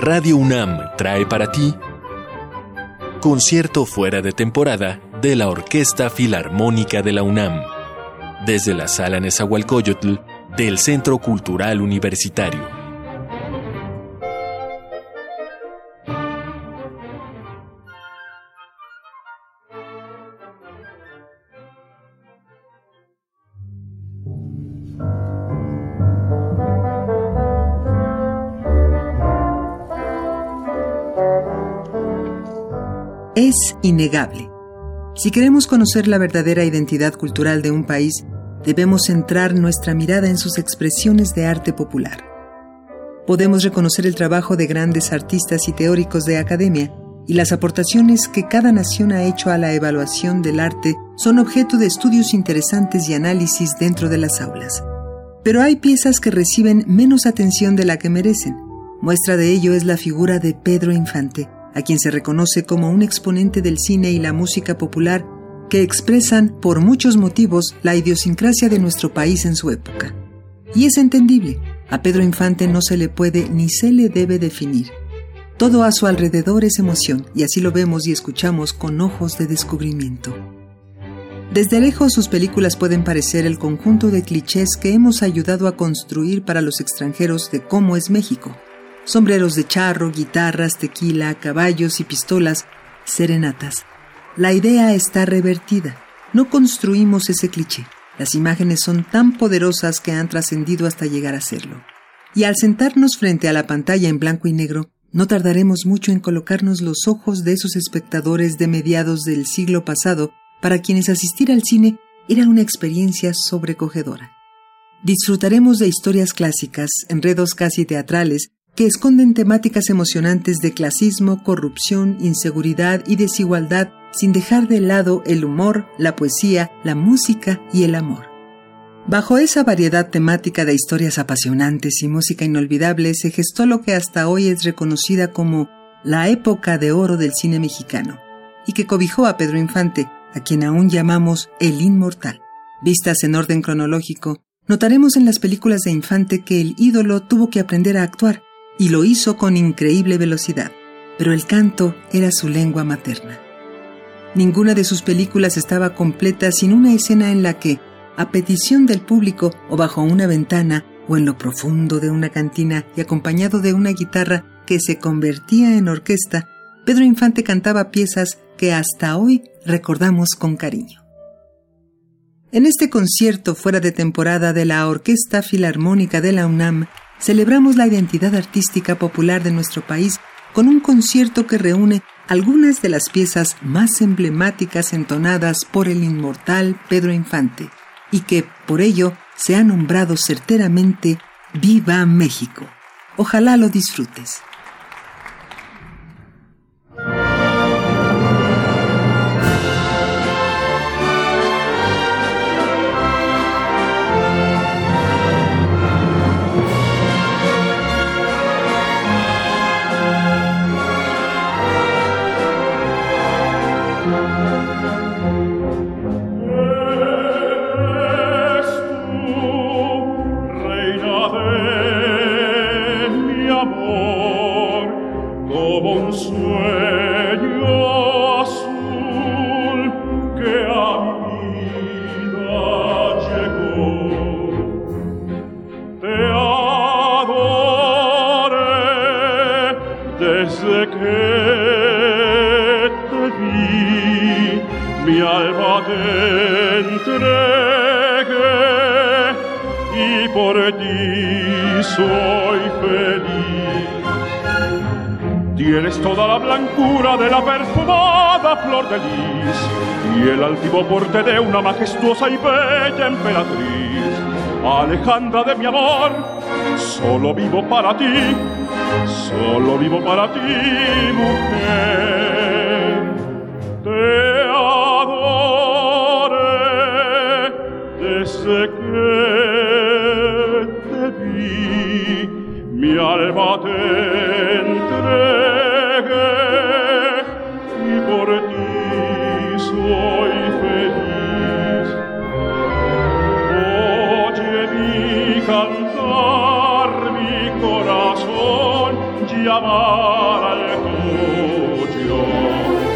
Radio UNAM trae para ti concierto fuera de temporada de la Orquesta Filarmónica de la UNAM, desde la Sala Nezahualcóyotl del Centro Cultural Universitario. Es innegable. Si queremos conocer la verdadera identidad cultural de un país, debemos centrar nuestra mirada en sus expresiones de arte popular. Podemos reconocer el trabajo de grandes artistas y teóricos de academia, y las aportaciones que cada nación ha hecho a la evaluación del arte son objeto de estudios interesantes y análisis dentro de las aulas. Pero hay piezas que reciben menos atención de la que merecen. Muestra de ello es la figura de Pedro Infante, a quien se reconoce como un exponente del cine y la música popular que expresan, por muchos motivos, la idiosincrasia de nuestro país en su época. Y es entendible, a Pedro Infante no se le puede ni se le debe definir. Todo a su alrededor es emoción, y así lo vemos y escuchamos con ojos de descubrimiento. Desde lejos sus películas pueden parecer el conjunto de clichés que hemos ayudado a construir para los extranjeros de cómo es México sombreros de charro, guitarras, tequila, caballos y pistolas, serenatas. La idea está revertida. No construimos ese cliché. Las imágenes son tan poderosas que han trascendido hasta llegar a serlo. Y al sentarnos frente a la pantalla en blanco y negro, no tardaremos mucho en colocarnos los ojos de esos espectadores de mediados del siglo pasado para quienes asistir al cine era una experiencia sobrecogedora. Disfrutaremos de historias clásicas, enredos casi teatrales, que esconden temáticas emocionantes de clasismo, corrupción, inseguridad y desigualdad sin dejar de lado el humor, la poesía, la música y el amor. Bajo esa variedad temática de historias apasionantes y música inolvidable se gestó lo que hasta hoy es reconocida como la época de oro del cine mexicano, y que cobijó a Pedro Infante, a quien aún llamamos el inmortal. Vistas en orden cronológico, notaremos en las películas de Infante que el ídolo tuvo que aprender a actuar, y lo hizo con increíble velocidad, pero el canto era su lengua materna. Ninguna de sus películas estaba completa sin una escena en la que, a petición del público o bajo una ventana o en lo profundo de una cantina y acompañado de una guitarra que se convertía en orquesta, Pedro Infante cantaba piezas que hasta hoy recordamos con cariño. En este concierto fuera de temporada de la Orquesta Filarmónica de la UNAM, celebramos la identidad artística popular de nuestro país con un concierto que reúne algunas de las piezas más emblemáticas entonadas por el inmortal Pedro Infante y que, por ello, se ha nombrado certeramente Viva México. Ojalá lo disfrutes. Soy feliz. Tienes toda la blancura de la perfumada flor de lis y el altivo porte de una majestuosa y bella emperatriz. Alejandra de mi amor, solo vivo para ti, solo vivo para ti, mujer. Te adoré desde que alma te entregue y por ti soy feliz. Oye mi cantar, mi corazón llamar al tuyo.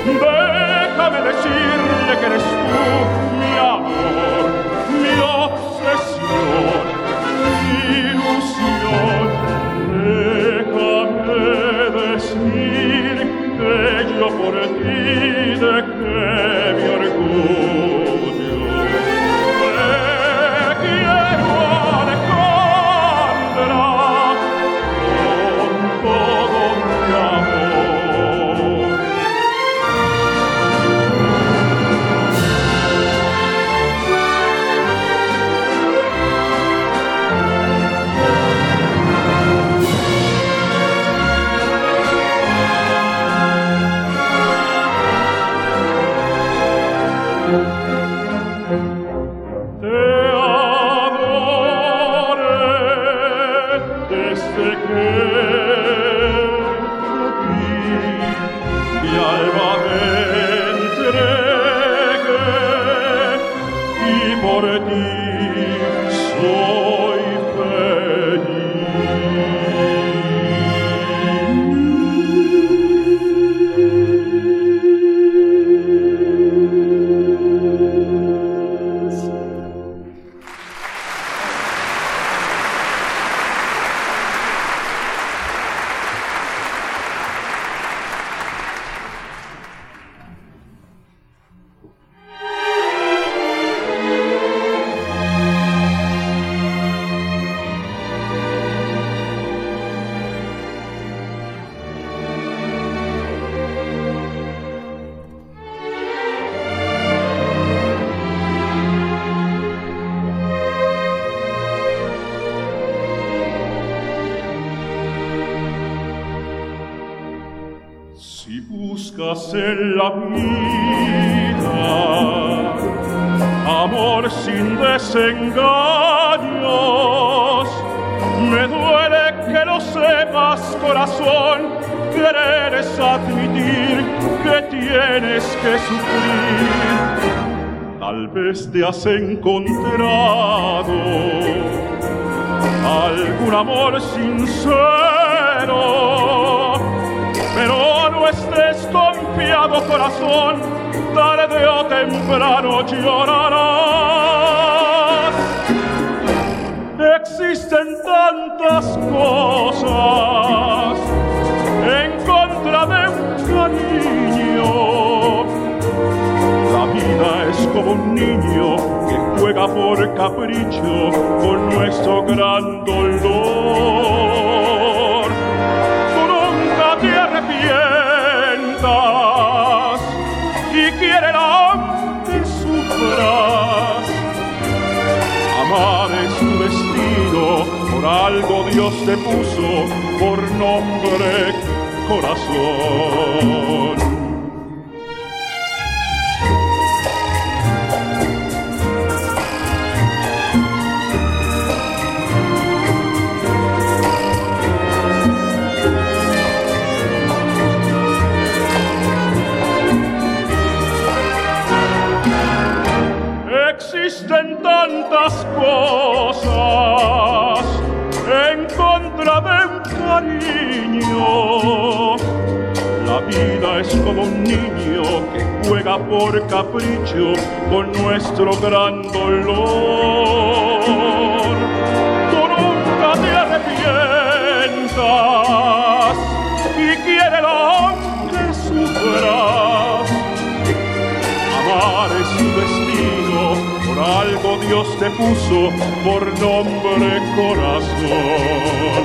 Déjame decirle que eres tú fine che mi orgoglio buscas en la vida amor sin desengaños, me duele que lo sepas, corazón, querer es admitir que tienes que sufrir. Tal vez te has encontrado algún amor sincero pero no estés confiado, corazón, tarde o temprano llorarás. Existen tantas cosas en contra de un cariño. La vida es como un niño que juega por capricho con nuestro gran dolor algo Dios te puso por nombre corazón. Existen tantas cosas La vida es como un niño que juega por capricho con nuestro gran dolor. Tú nunca te arrepientas y quiérelo que sufras. Amar es tu destino, por algo Dios te puso por nombre corazón.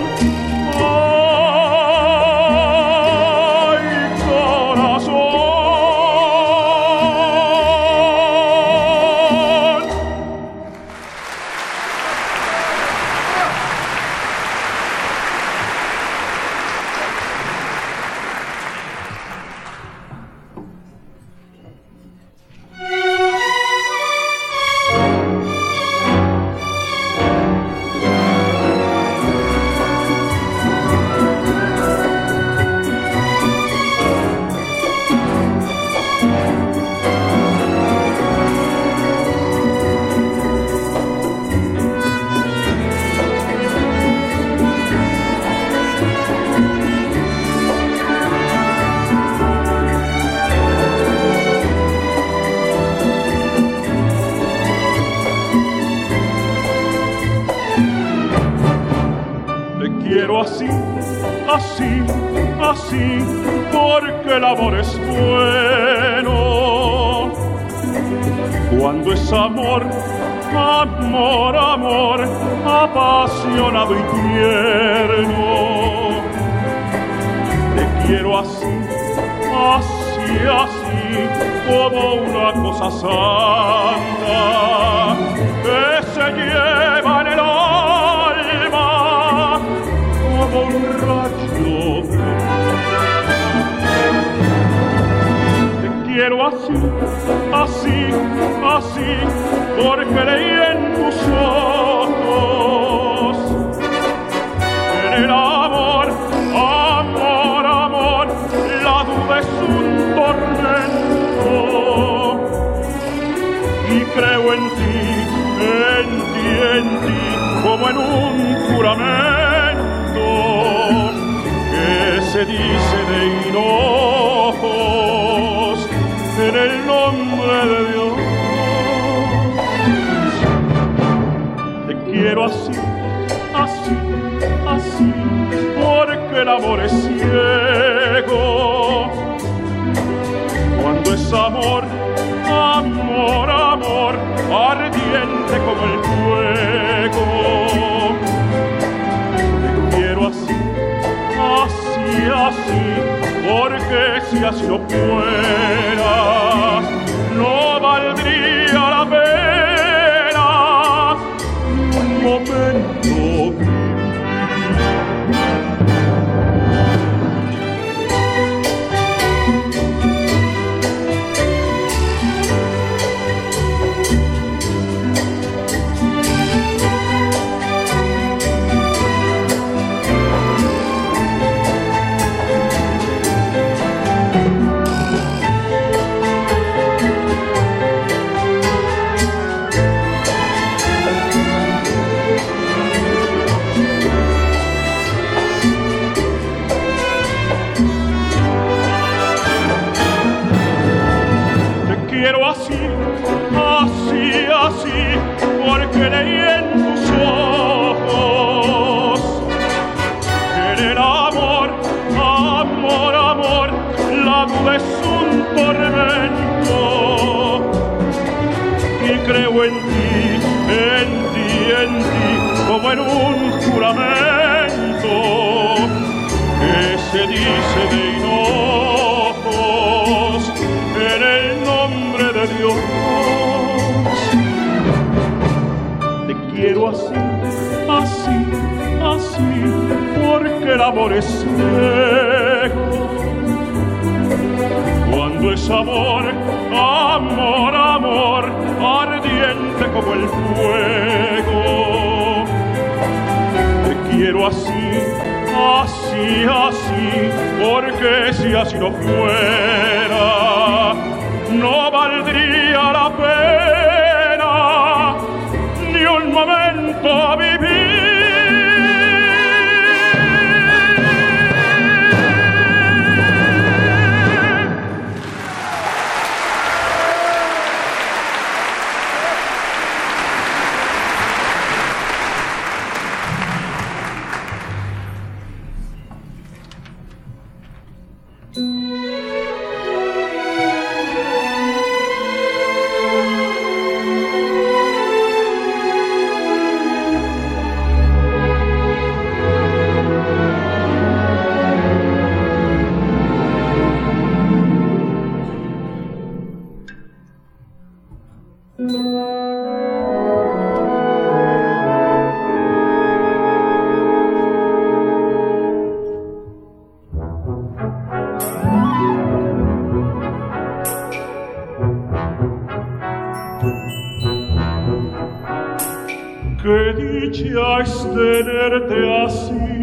desechaste tenerte así.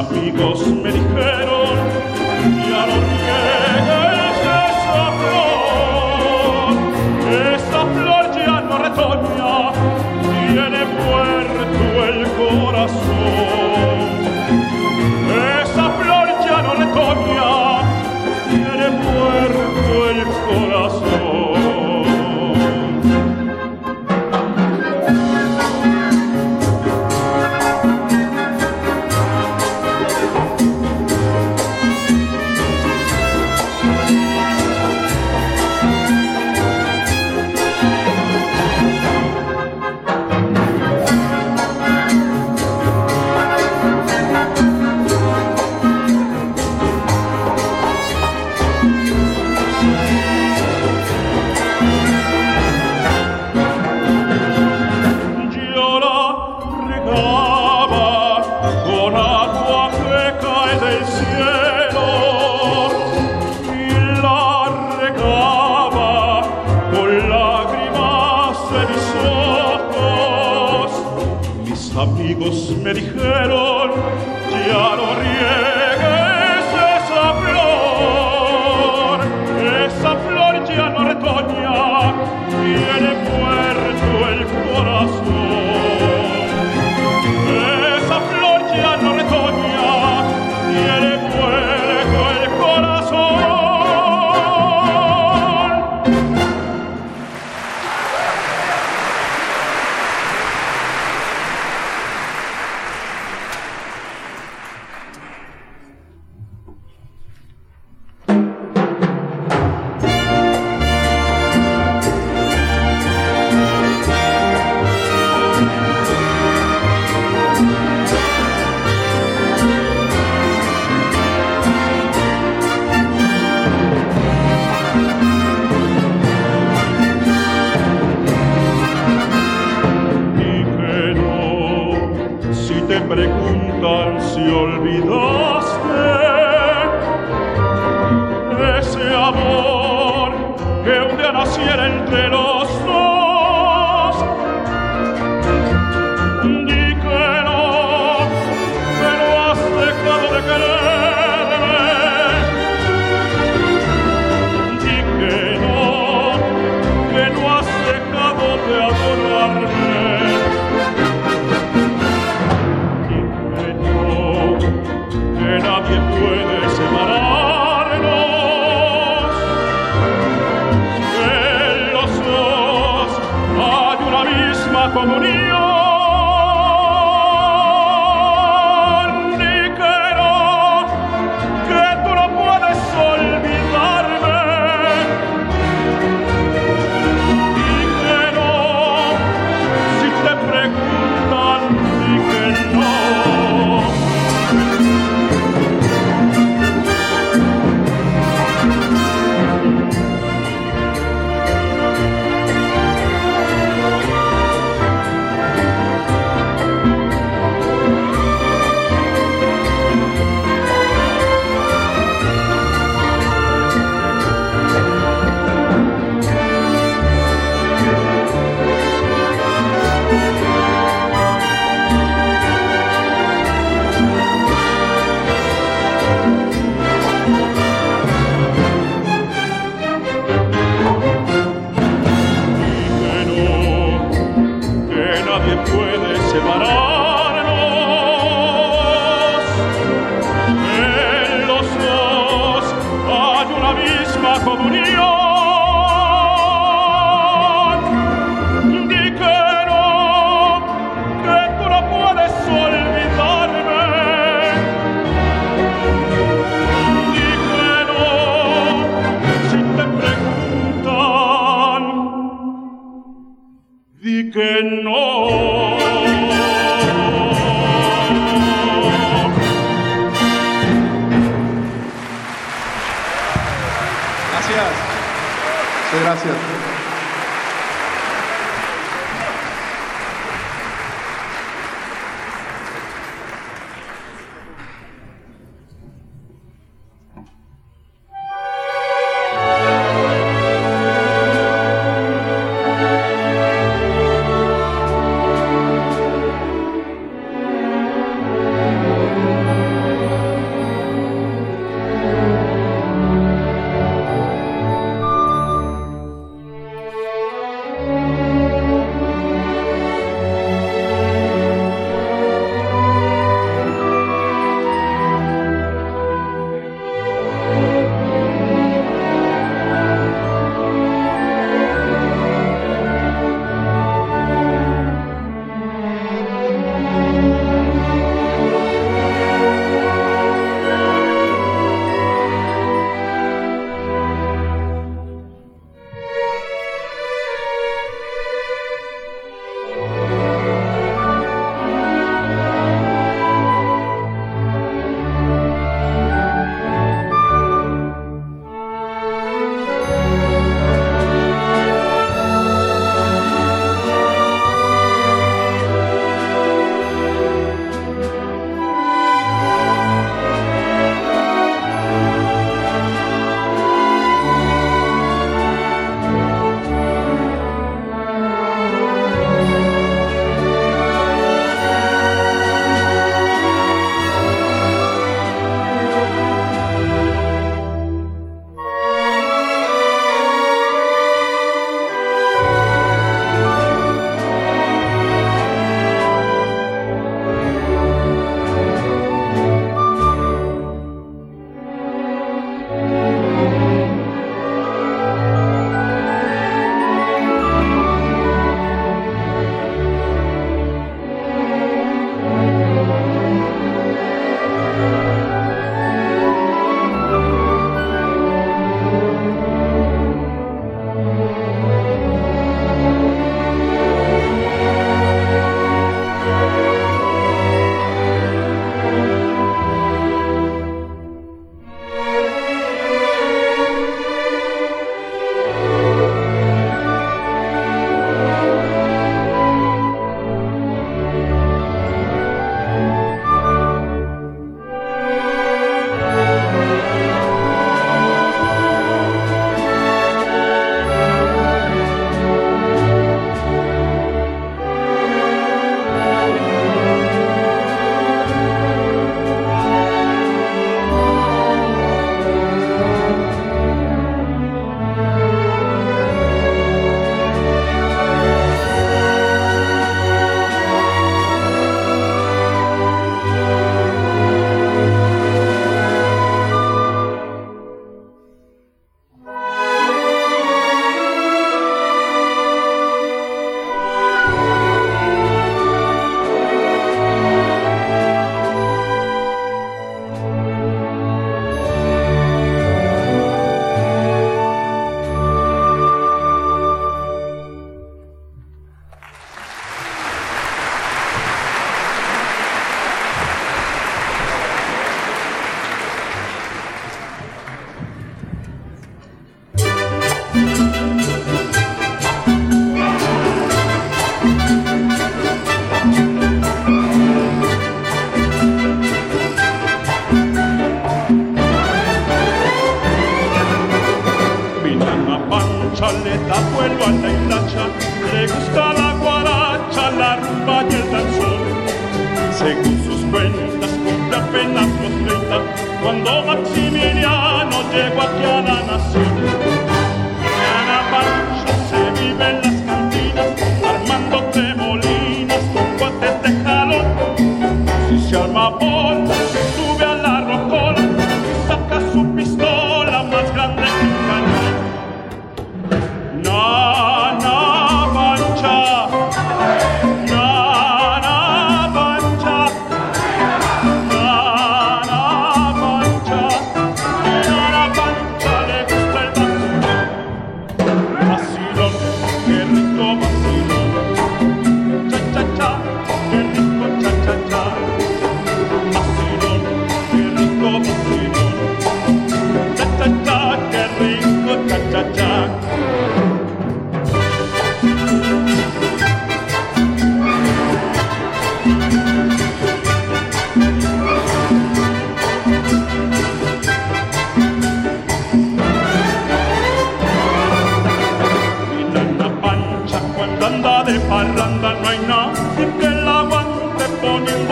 amigo.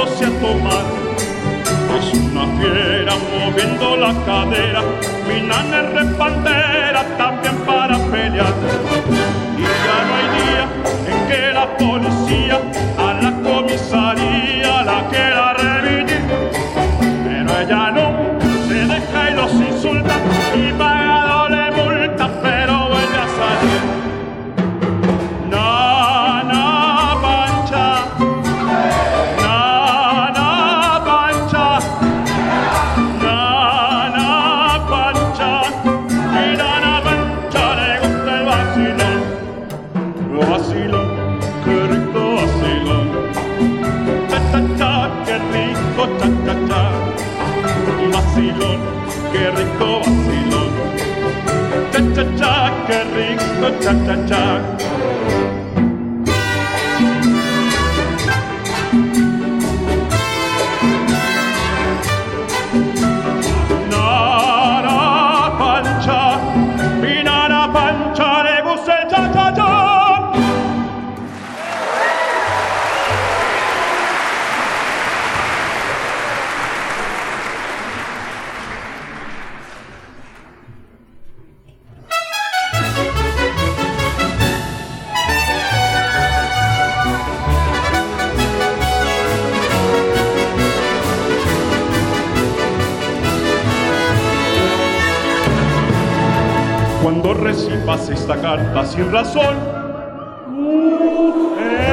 Poniéndose a tomar. Es una fiera moviendo la cadera, mi nana es repandera también para pelear. Y ya no hay día en que la policía a la comisaría la quiera remitir. ta ta ta. Esta carta sin razón, Eugenia,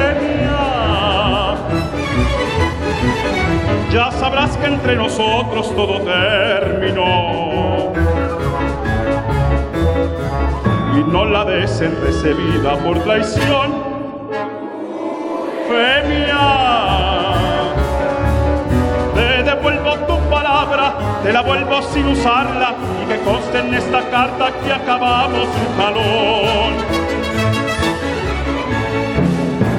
ya sabrás que entre nosotros todo terminó. Y no la des por traición. Te la vuelvo sin usarla y que conste en esta carta que acabamos un jalón.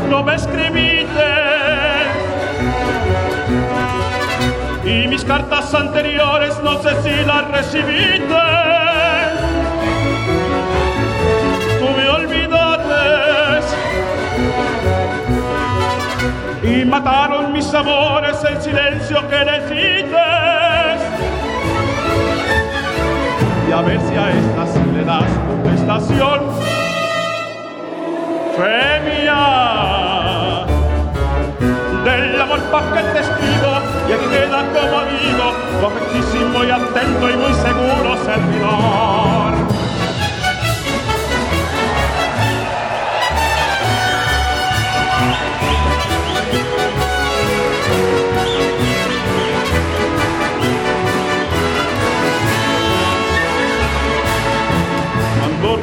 No me escribiste y mis cartas anteriores no sé si las recibiste. Y mataron mis amores el silencio que les a ver si a esta sí le das contestación. Femia, del amor pa' que te escribo y aquí queda como amigo, tu afectísimo y atento y muy seguro servidor.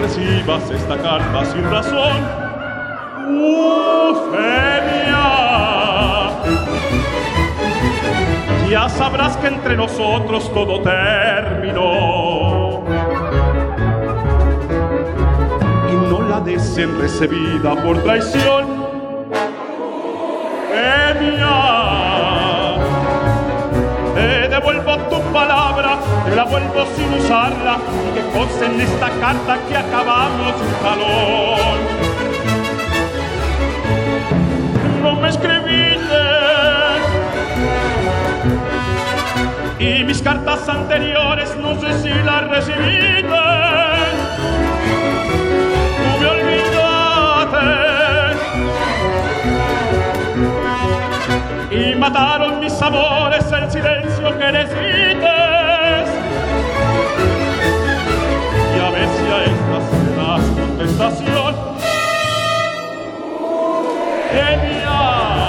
Recibas esta carta sin razón, Eufemia, ya sabrás que entre nosotros todo terminó. Y no la des por traición. Eufemia, vuelvo sin usarla y que conste en esta carta que acabamos un jalón. No me escribiste y mis cartas anteriores sé si la recibiste. Tú me olvidaste. Y mataron mis amores el silencio que les Y a ver si a esta será contestación. Genial.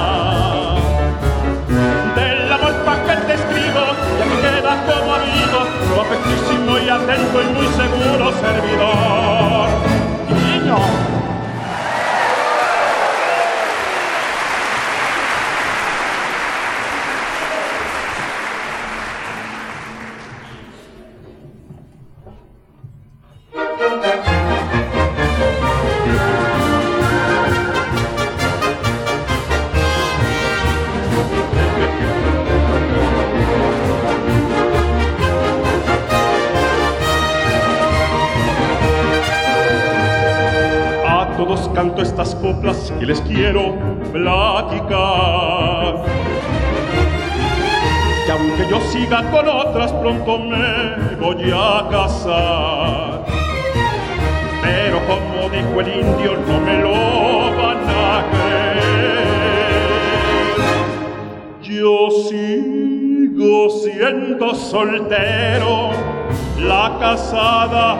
Del amor pa' que te escribo, ya que queda como amigo, tu afectísimo y atento y muy seguro servidor. Niño. Que aunque yo siga con otras, pronto me voy a casar. Pero como dijo el indio, no me lo van a creer. Yo sigo siendo soltero, la casada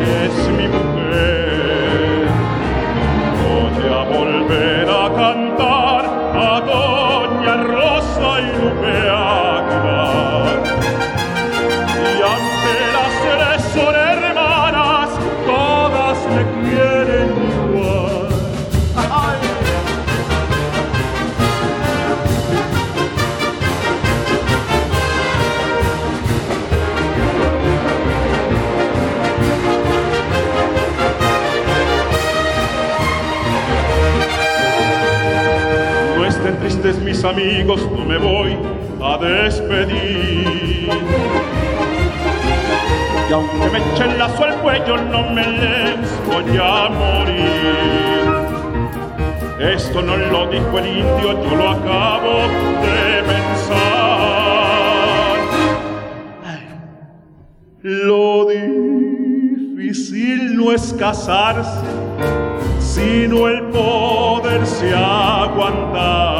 es mi mujer. Voy a volver a cantar a Doña Rosa y Lupe mis amigos, no me voy a despedir. Y aunque me echen lazo al cuello, no me les voy a morir. Esto no lo dijo el indio, yo lo acabo de pensar. Lo difícil no es casarse, sino el poderse aguantar.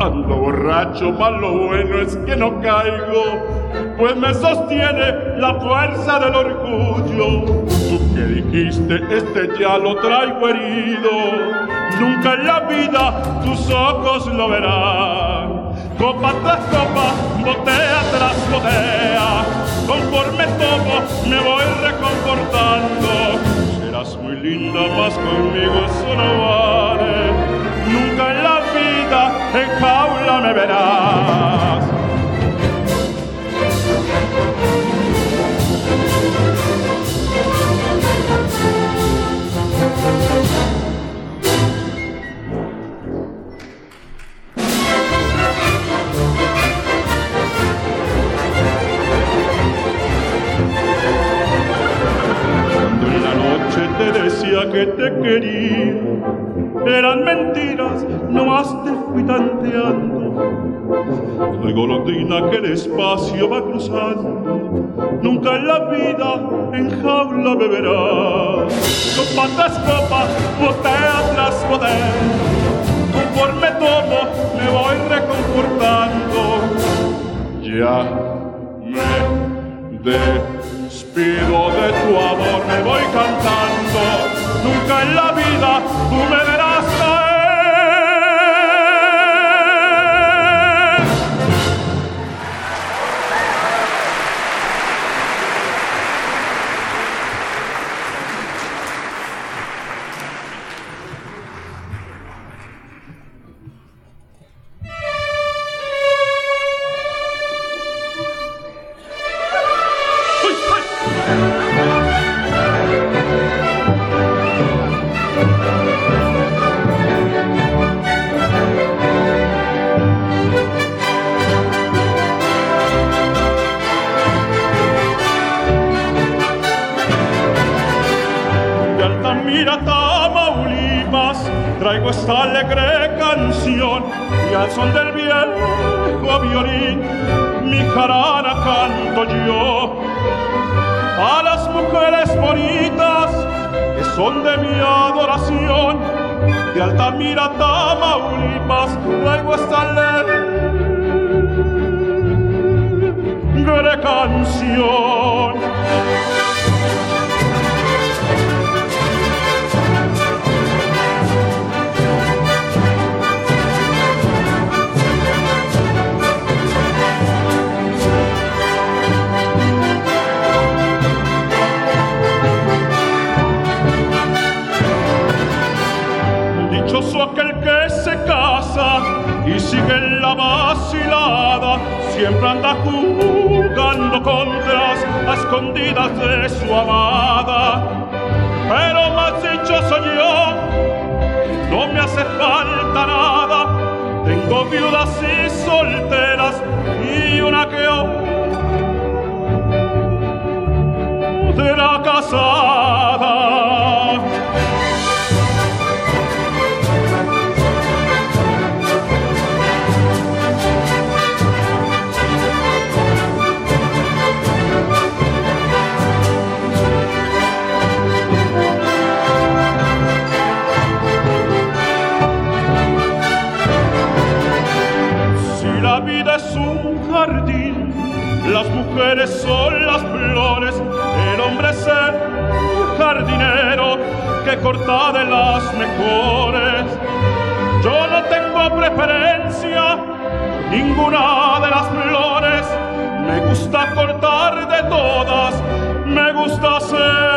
Ando borracho, malo bueno es que no caigo, pues me sostiene la fuerza del orgullo. Tú que dijiste, este ya lo traigo herido, nunca en la vida tus ojos lo verán. Copa tras copa, botella tras botella, conforme tomo me voy reconfortando. Serás muy linda, más conmigo eso no vale. Nunca en la en jaula me verás. Que te quería, eran mentiras, nomás te fui tanteando. Soy golondrina que el espacio va cruzando, nunca en la vida en jaula beberás. Copa tras copa, botella tras botella, conforme tomo me voy reconfortando. Ya me despido de tu amor, me voy cantando. Nunca en la vida tú me verás Unión, de Altamira, Tamaulipas, luego esta ley, canción. Aquel que se casa y sigue en la vacilada, siempre anda jugando contras a escondidas de su amada. Pero más dichoso yo, no me hace falta nada, tengo viudas y solteras y una que otra casada. mujeres son las flores, el hombre es el jardinero que corta de las mejores. Yo no tengo preferencia, ninguna de las flores, me gusta cortar de todas, me gusta ser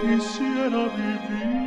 quisiera vivir.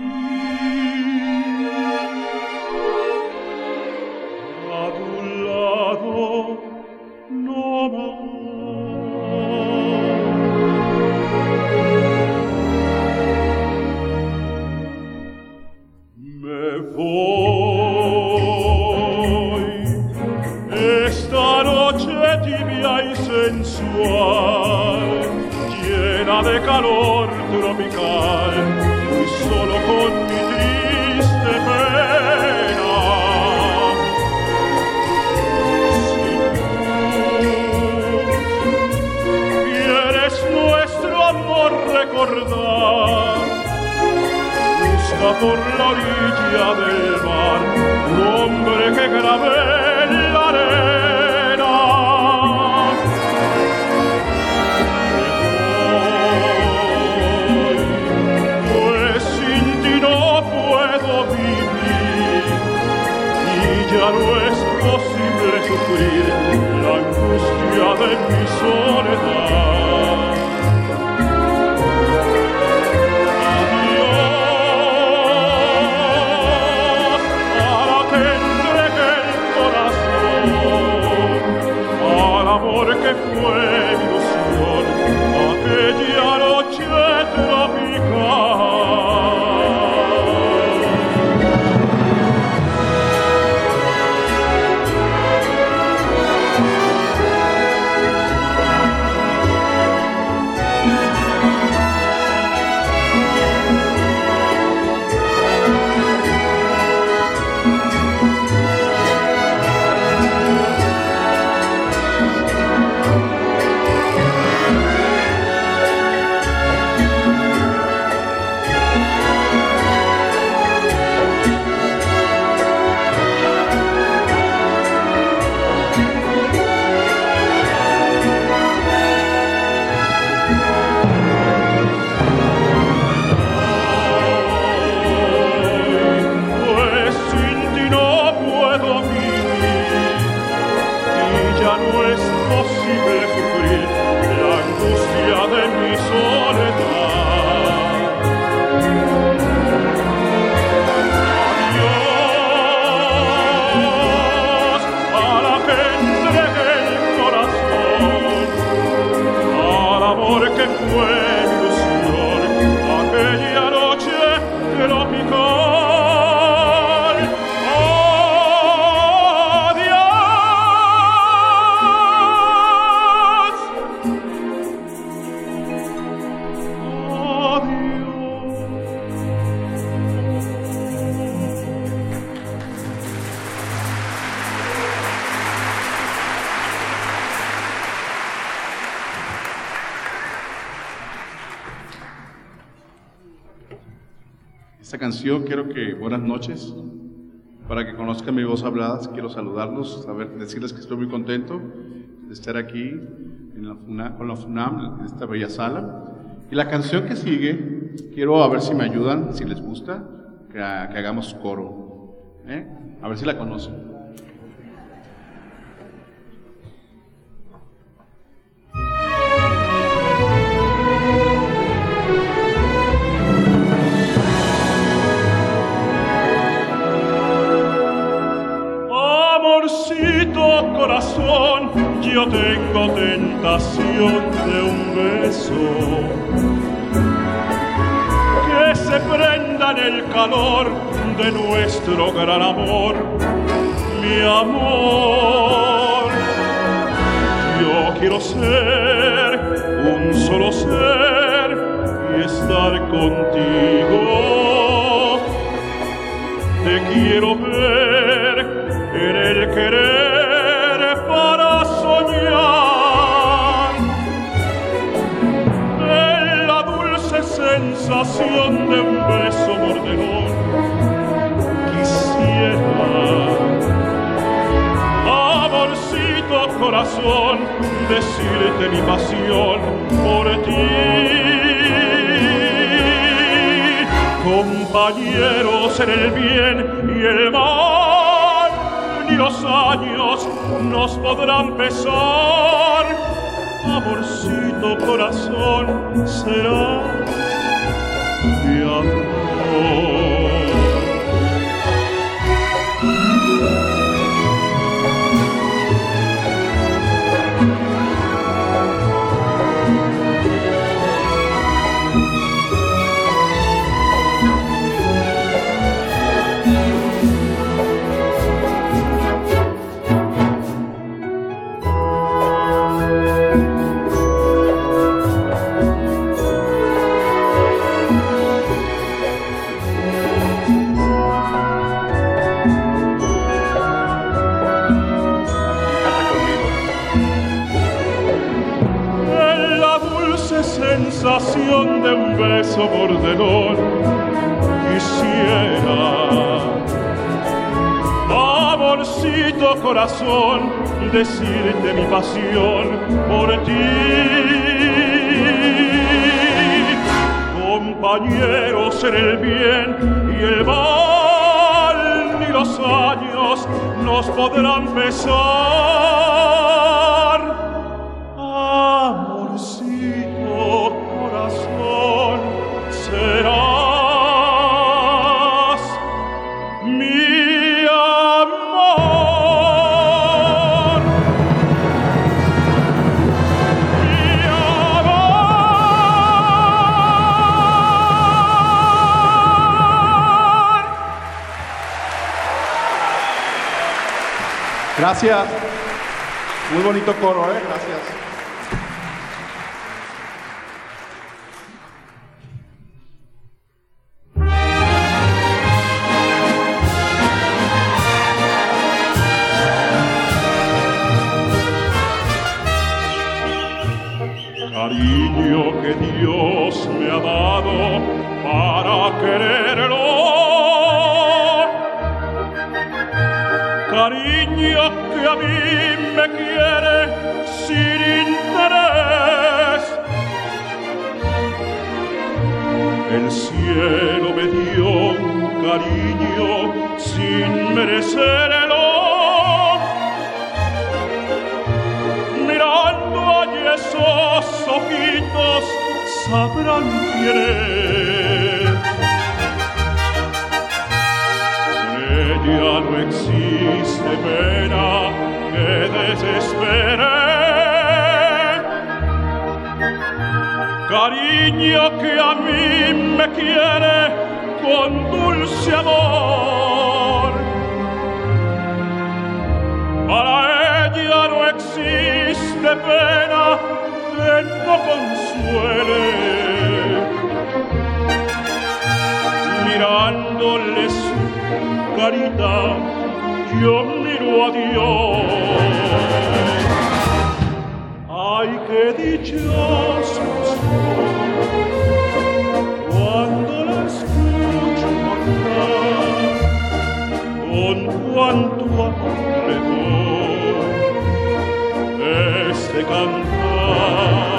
conozcan mi voz hablada, quiero saludarlos, saber, decirles que estoy muy contento de estar aquí en la con la FUNAM, en esta bella sala. Y la canción que sigue, quiero a ver si me ayudan, si les gusta, que, que hagamos coro. ¿eh? A ver si la conocen. corazón, yo tengo tentación de un beso que se prenda en el calor de nuestro gran amor, mi amor. Yo quiero ser un solo ser y estar contigo. Te quiero ver en el querer. Sensación de un beso mordedor. Quisiera, amorcito corazón, decirte mi pasión por ti compañeros en el bien y el mal, ni los años nos podrán pesar. Amorcito corazón será beso mordedor quisiera. Amorcito corazón, decirte mi pasión por ti. Compañeros en el bien y el mal, ni los años nos podrán pesar Gracias. Muy bonito coro, ¿eh? Para ella no existe pena que no consuele. Mirándole caridad, yo miro a Dios. Ay, qué dichoso cuando la escucho cantar, con cuanto amor le doy este cantar.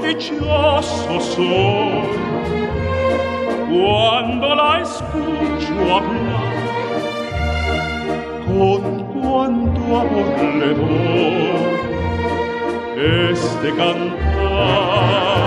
Dichoso soy cuando la escucho hablar, con cuánto amor le doy este cantar.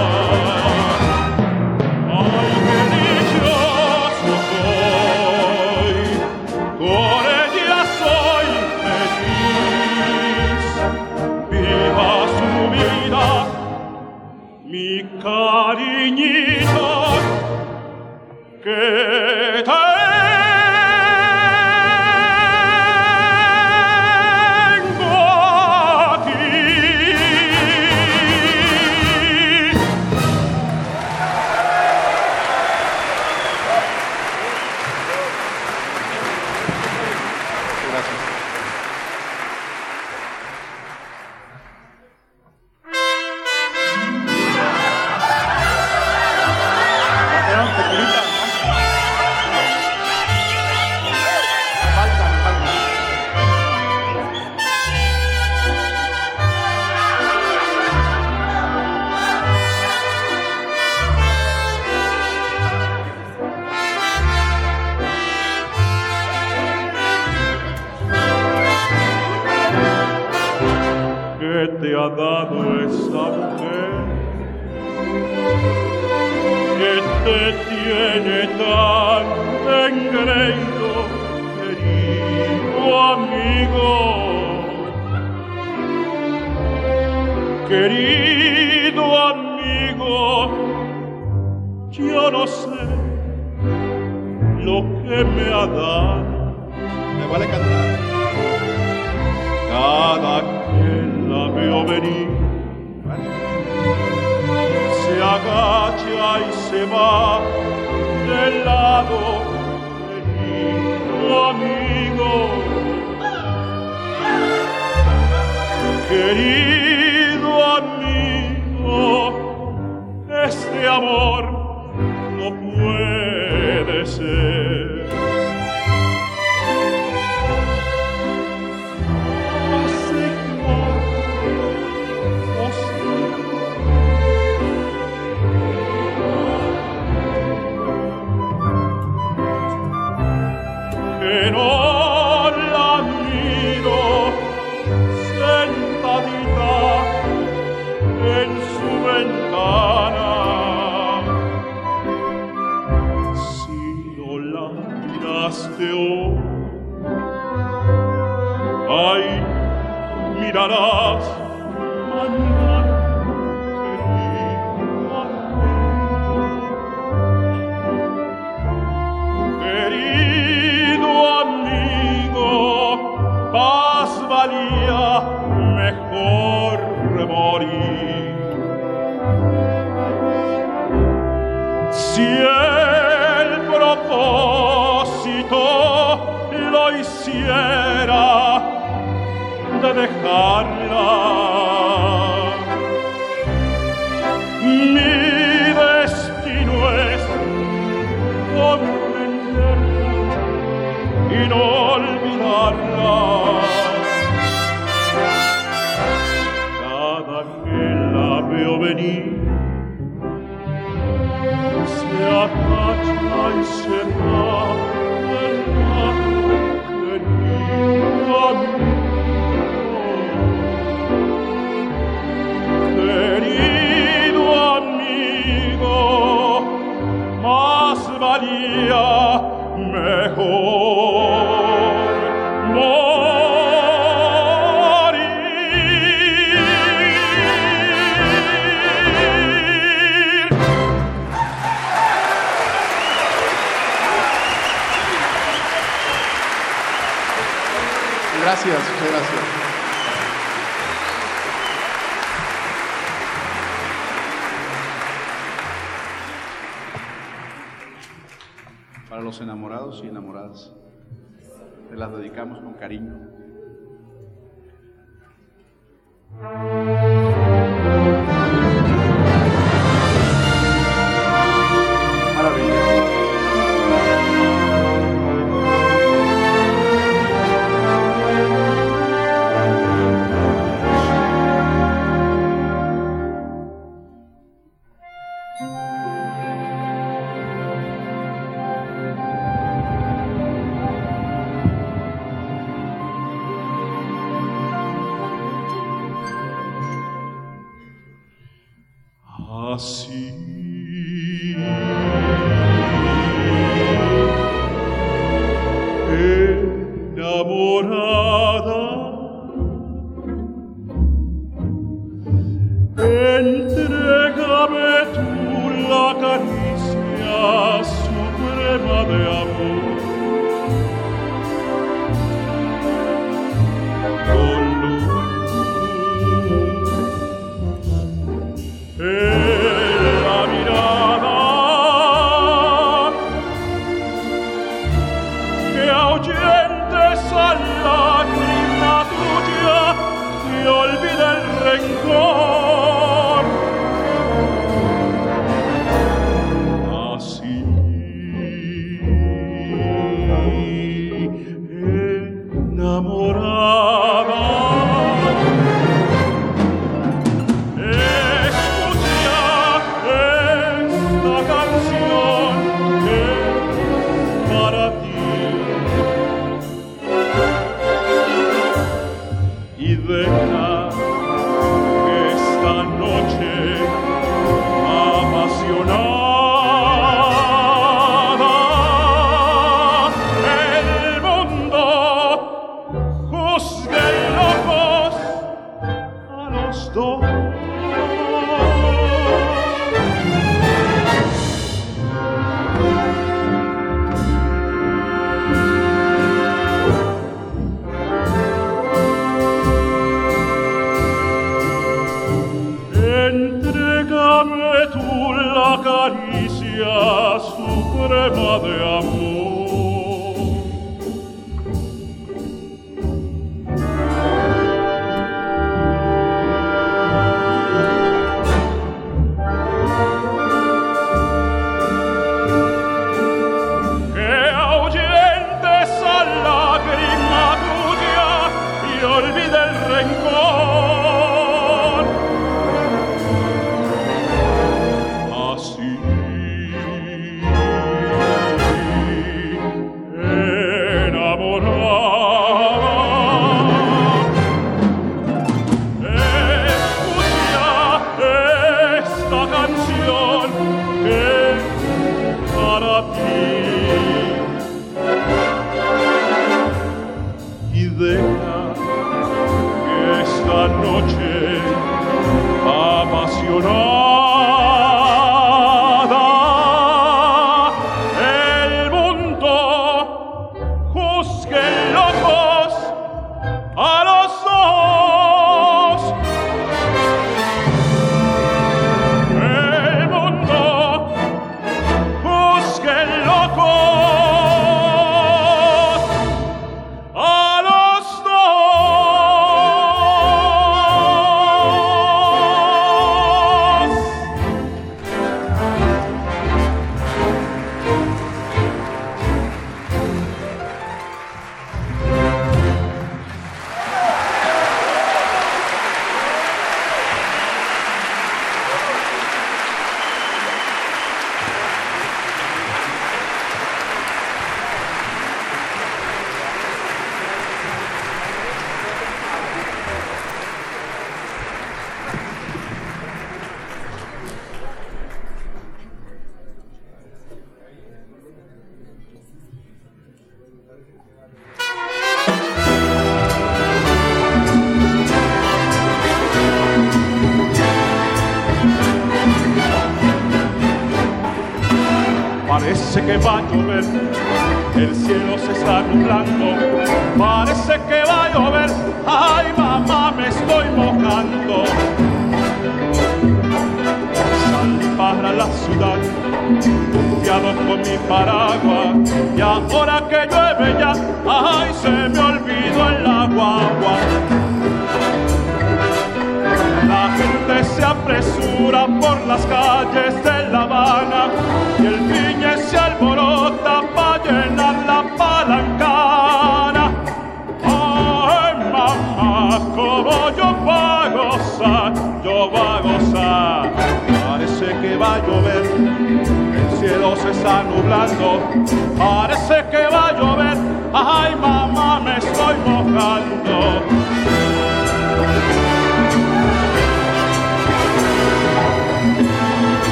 non olvidarla. Cada que la veo venir, se atacha y se va del lado querido amigo. Querido amigo, más valía mejor. dedicamos con cariño.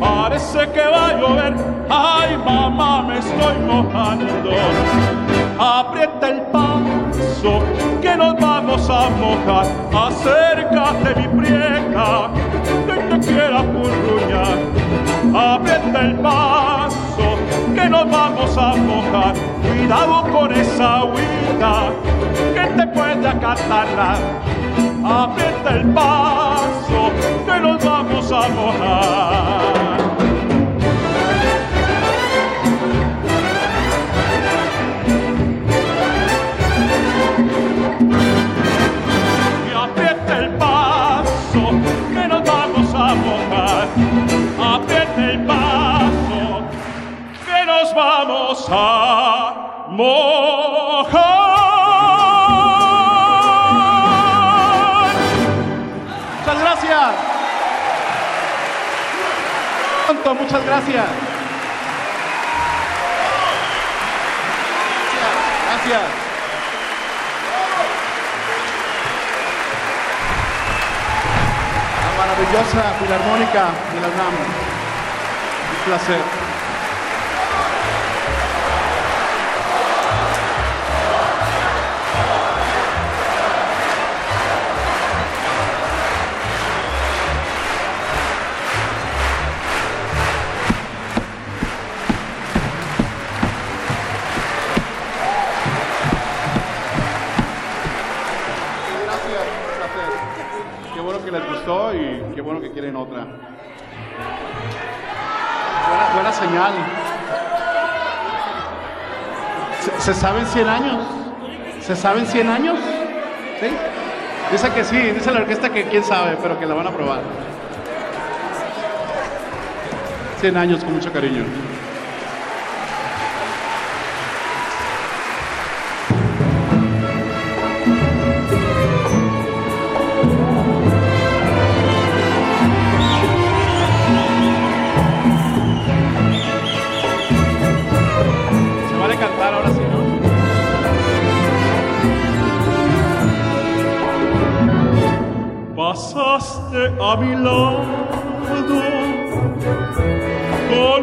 Parece que va a llover. ¡Ay, mamá, me estoy mojando! Aprieta el paso, que nos vamos a mojar. Acércate, mi prieja, que te quiera purruñar. Aprieta el paso, que nos vamos a mojar. Cuidado con esa agüita, que te puede acatarla. Aprieta el paso, que nos vamos a mojar. y el paso, que nos vamos a mojar. Aprieta el paso, que nos vamos a mojar. Muchas gracias. Gracias. La maravillosa Filarmónica de la UNAM. Un placer. Bueno que quieren otra. Buena, señal. ¿Se, se saben 100 años? ¿Se saben 100 años? ¿Sí? Dice que sí, dice la orquesta que quién sabe, pero que la van a probar. 100 años con mucho cariño.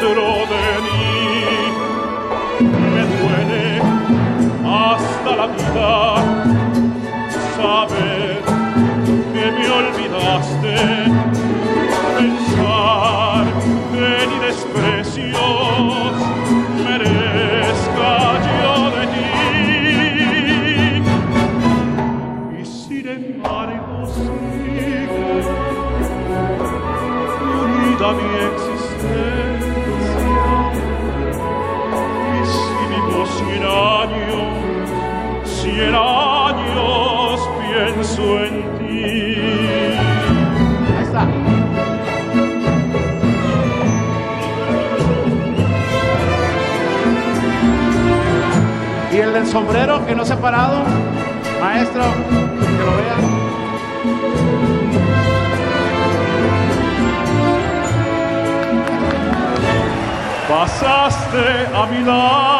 dentro de mí. Me duele hasta la vida saber que me olvidaste, pensar que ni desprecios años pienso en ti. Ahí está. Y el del sombrero que no se ha parado, maestro, que lo vea. Pasaste a mi lado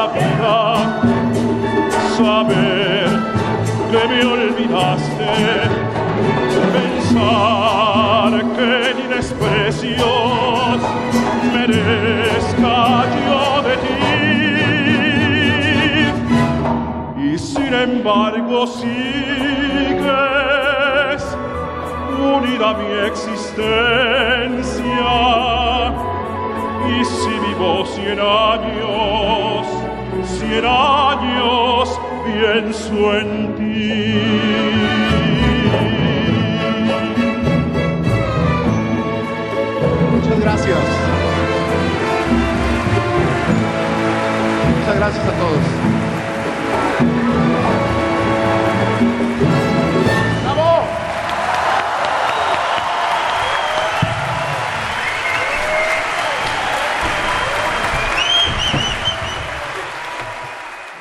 la vida saber que me olvidaste, pensar que ni desprecios merezca yo de ti. Y sin embargo sigues unida a mi existencia. Y si vivo cien años, cien años, pienso en ti. Muchas gracias. Muchas gracias a todos.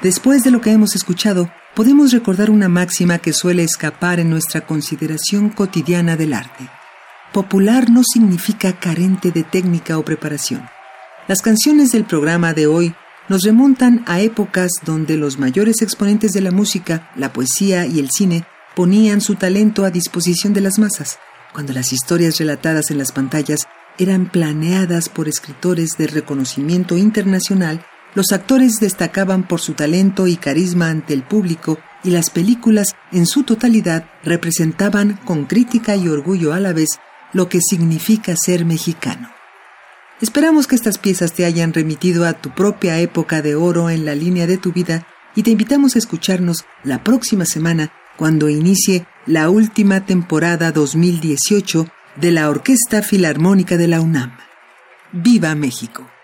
Después de lo que hemos escuchado, podemos recordar una máxima que suele escapar en nuestra consideración cotidiana del arte. Popular no significa carente de técnica o preparación. Las canciones del programa de hoy nos remontan a épocas donde los mayores exponentes de la música, la poesía y el cine ponían su talento a disposición de las masas, cuando las historias relatadas en las pantallas eran planeadas por escritores de reconocimiento internacional los actores destacaban por su talento y carisma ante el público y las películas en su totalidad representaban con crítica y orgullo a la vez lo que significa ser mexicano. Esperamos que estas piezas te hayan remitido a tu propia época de oro en la línea de tu vida y te invitamos a escucharnos la próxima semana cuando inicie la última temporada 2018 de la Orquesta Filarmónica de la UNAM. ¡Viva México!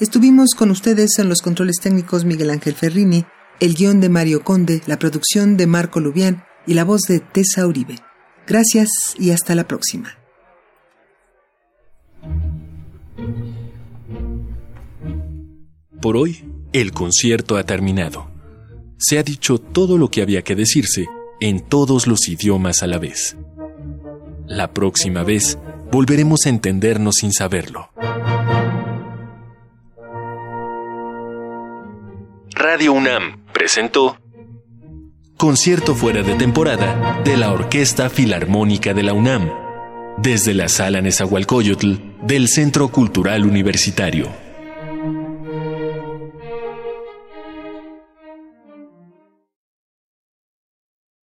Estuvimos con ustedes en los controles técnicos Miguel Ángel Ferrini, el guion de Mario Conde, la producción de Marco Lubián y la voz de Tessa Uribe. Gracias y hasta la próxima. Por hoy, el concierto ha terminado. Se ha dicho todo lo que había que decirse en todos los idiomas a la vez. La próxima vez volveremos a entendernos sin saberlo. Radio UNAM presentó Concierto fuera de temporada de la Orquesta Filarmónica de la UNAM, desde la Sala Nezahualcóyotl del Centro Cultural Universitario.